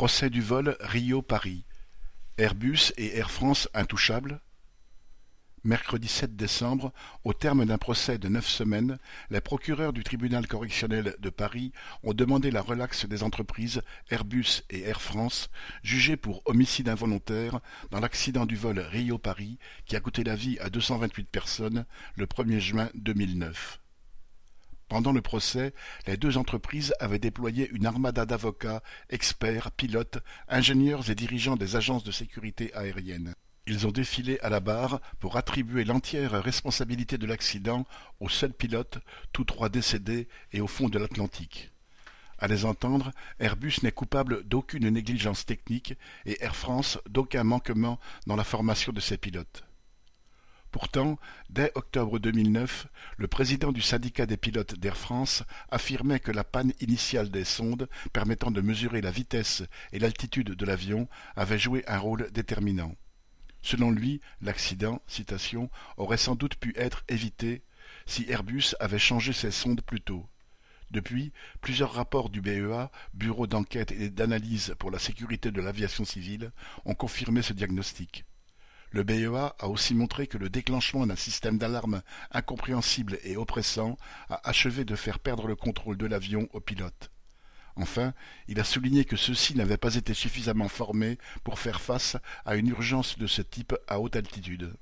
Procès du vol Rio-Paris. Airbus et Air France intouchables Mercredi 7 décembre, au terme d'un procès de neuf semaines, les procureurs du tribunal correctionnel de Paris ont demandé la relaxe des entreprises Airbus et Air France, jugées pour homicide involontaire dans l'accident du vol Rio-Paris qui a coûté la vie à 228 personnes le 1er juin 2009. Pendant le procès, les deux entreprises avaient déployé une armada d'avocats, experts, pilotes, ingénieurs et dirigeants des agences de sécurité aérienne. Ils ont défilé à la barre pour attribuer l'entière responsabilité de l'accident aux seuls pilotes, tous trois décédés et au fond de l'Atlantique. À les entendre, Airbus n'est coupable d'aucune négligence technique et Air France d'aucun manquement dans la formation de ses pilotes. Pourtant, dès octobre 2009, le président du syndicat des pilotes d'Air France affirmait que la panne initiale des sondes permettant de mesurer la vitesse et l'altitude de l'avion avait joué un rôle déterminant. Selon lui, l'accident, citation, aurait sans doute pu être évité si Airbus avait changé ses sondes plus tôt. Depuis, plusieurs rapports du BEA, Bureau d'enquête et d'analyse pour la sécurité de l'aviation civile, ont confirmé ce diagnostic. Le BEA a aussi montré que le déclenchement d'un système d'alarme incompréhensible et oppressant a achevé de faire perdre le contrôle de l'avion aux pilotes. Enfin, il a souligné que ceux-ci n'avaient pas été suffisamment formés pour faire face à une urgence de ce type à haute altitude.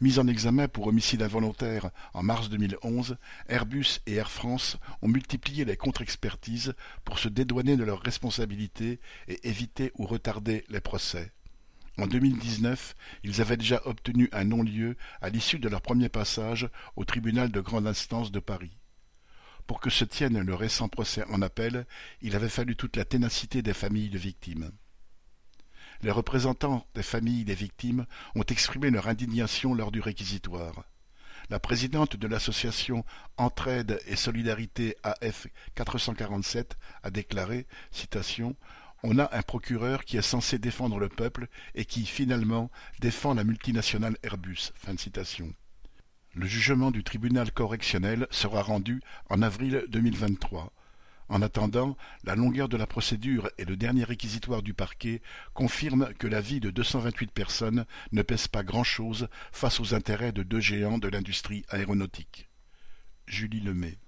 Mis en examen pour homicide involontaire en mars 2011, Airbus et Air France ont multiplié les contre-expertises pour se dédouaner de leurs responsabilités et éviter ou retarder les procès. En 2019, ils avaient déjà obtenu un non-lieu à l'issue de leur premier passage au tribunal de grande instance de Paris. Pour que se tienne le récent procès en appel, il avait fallu toute la ténacité des familles de victimes. Les représentants des familles des victimes ont exprimé leur indignation lors du réquisitoire. La présidente de l'association Entraide et Solidarité AF 447 a déclaré, citation, On a un procureur qui est censé défendre le peuple et qui, finalement, défend la multinationale Airbus. Le jugement du tribunal correctionnel sera rendu en avril 2023. En attendant, la longueur de la procédure et le dernier réquisitoire du parquet confirment que la vie de 228 personnes ne pèse pas grand-chose face aux intérêts de deux géants de l'industrie aéronautique. Julie Lemay